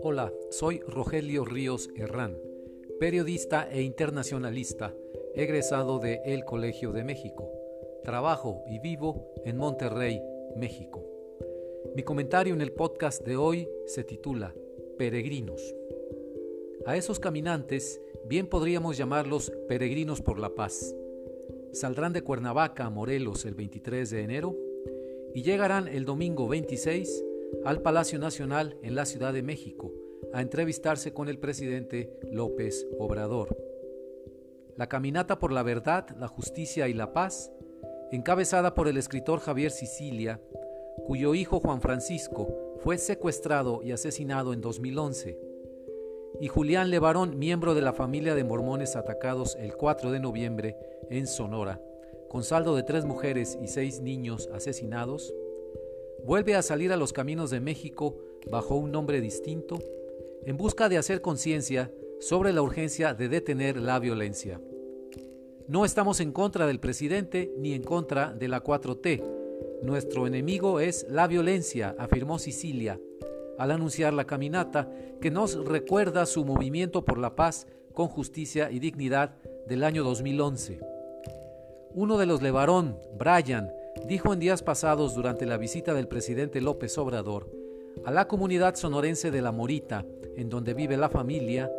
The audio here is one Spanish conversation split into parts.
Hola, soy Rogelio Ríos Herrán, periodista e internacionalista, egresado de El Colegio de México. Trabajo y vivo en Monterrey, México. Mi comentario en el podcast de hoy se titula Peregrinos. A esos caminantes bien podríamos llamarlos peregrinos por la paz. Saldrán de Cuernavaca a Morelos el 23 de enero y llegarán el domingo 26 al Palacio Nacional en la Ciudad de México a entrevistarse con el presidente López Obrador. La caminata por la verdad, la justicia y la paz, encabezada por el escritor Javier Sicilia, cuyo hijo Juan Francisco fue secuestrado y asesinado en 2011, y Julián Levarón, miembro de la familia de mormones atacados el 4 de noviembre en Sonora, con saldo de tres mujeres y seis niños asesinados, vuelve a salir a los caminos de México bajo un nombre distinto, en busca de hacer conciencia sobre la urgencia de detener la violencia. No estamos en contra del presidente ni en contra de la 4T. Nuestro enemigo es la violencia, afirmó Sicilia, al anunciar la caminata que nos recuerda su movimiento por la paz con justicia y dignidad del año 2011. Uno de los Levarón, Brian, dijo en días pasados durante la visita del presidente López Obrador a la comunidad sonorense de La Morita, en donde vive la familia,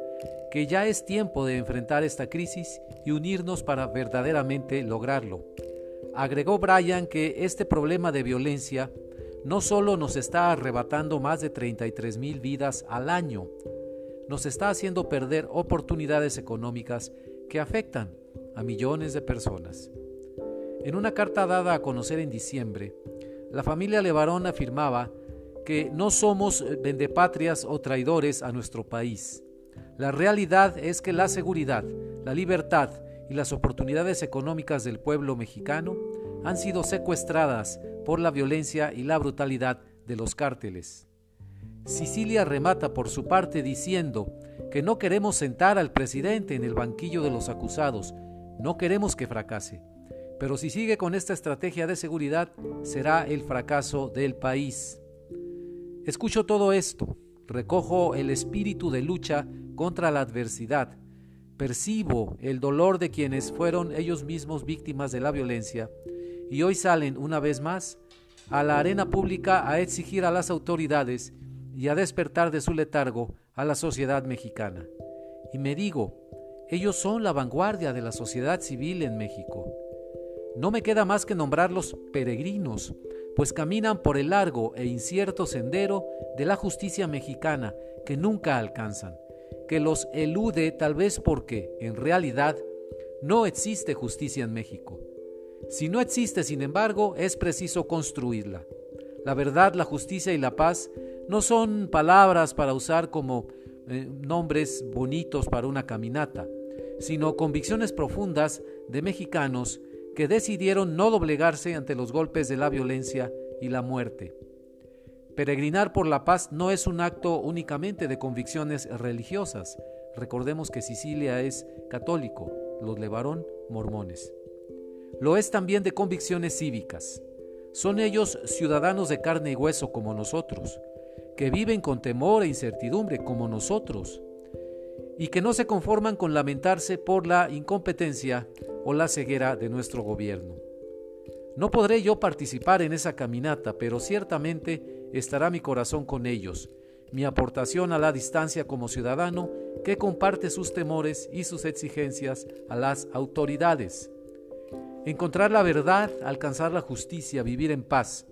que ya es tiempo de enfrentar esta crisis y unirnos para verdaderamente lograrlo. Agregó Brian que este problema de violencia no solo nos está arrebatando más de 33 mil vidas al año, nos está haciendo perder oportunidades económicas que afectan a millones de personas. En una carta dada a conocer en diciembre, la familia Levarón afirmaba que no somos vendepatrias o traidores a nuestro país. La realidad es que la seguridad, la libertad y las oportunidades económicas del pueblo mexicano han sido secuestradas por la violencia y la brutalidad de los cárteles. Sicilia remata por su parte diciendo que no queremos sentar al presidente en el banquillo de los acusados, no queremos que fracase. Pero si sigue con esta estrategia de seguridad, será el fracaso del país. Escucho todo esto, recojo el espíritu de lucha contra la adversidad, percibo el dolor de quienes fueron ellos mismos víctimas de la violencia y hoy salen una vez más a la arena pública a exigir a las autoridades y a despertar de su letargo a la sociedad mexicana. Y me digo, ellos son la vanguardia de la sociedad civil en México. No me queda más que nombrarlos peregrinos, pues caminan por el largo e incierto sendero de la justicia mexicana que nunca alcanzan, que los elude tal vez porque, en realidad, no existe justicia en México. Si no existe, sin embargo, es preciso construirla. La verdad, la justicia y la paz no son palabras para usar como eh, nombres bonitos para una caminata, sino convicciones profundas de mexicanos que decidieron no doblegarse ante los golpes de la violencia y la muerte. Peregrinar por la paz no es un acto únicamente de convicciones religiosas. Recordemos que Sicilia es católico, los Levarón mormones. Lo es también de convicciones cívicas. Son ellos ciudadanos de carne y hueso como nosotros, que viven con temor e incertidumbre como nosotros, y que no se conforman con lamentarse por la incompetencia o la ceguera de nuestro gobierno. No podré yo participar en esa caminata, pero ciertamente estará mi corazón con ellos, mi aportación a la distancia como ciudadano que comparte sus temores y sus exigencias a las autoridades. Encontrar la verdad, alcanzar la justicia, vivir en paz.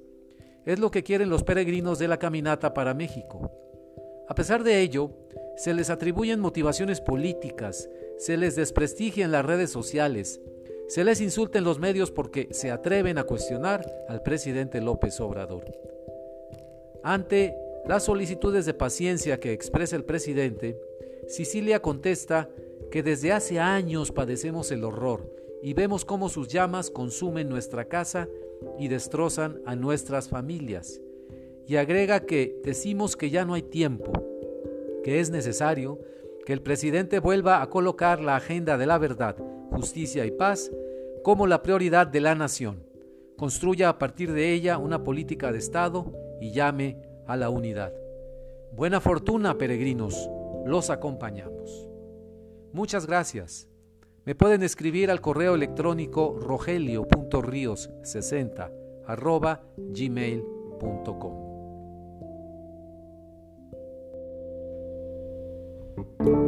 Es lo que quieren los peregrinos de la caminata para México. A pesar de ello, se les atribuyen motivaciones políticas, se les desprestigia en las redes sociales, se les insulta en los medios porque se atreven a cuestionar al presidente López Obrador. Ante las solicitudes de paciencia que expresa el presidente, Sicilia contesta que desde hace años padecemos el horror y vemos cómo sus llamas consumen nuestra casa y destrozan a nuestras familias. Y agrega que decimos que ya no hay tiempo, que es necesario que el presidente vuelva a colocar la agenda de la verdad, justicia y paz como la prioridad de la nación, construya a partir de ella una política de Estado y llame a la unidad. Buena fortuna, peregrinos, los acompañamos. Muchas gracias. Me pueden escribir al correo electrónico rogelio.rios60 arroba gmail.com.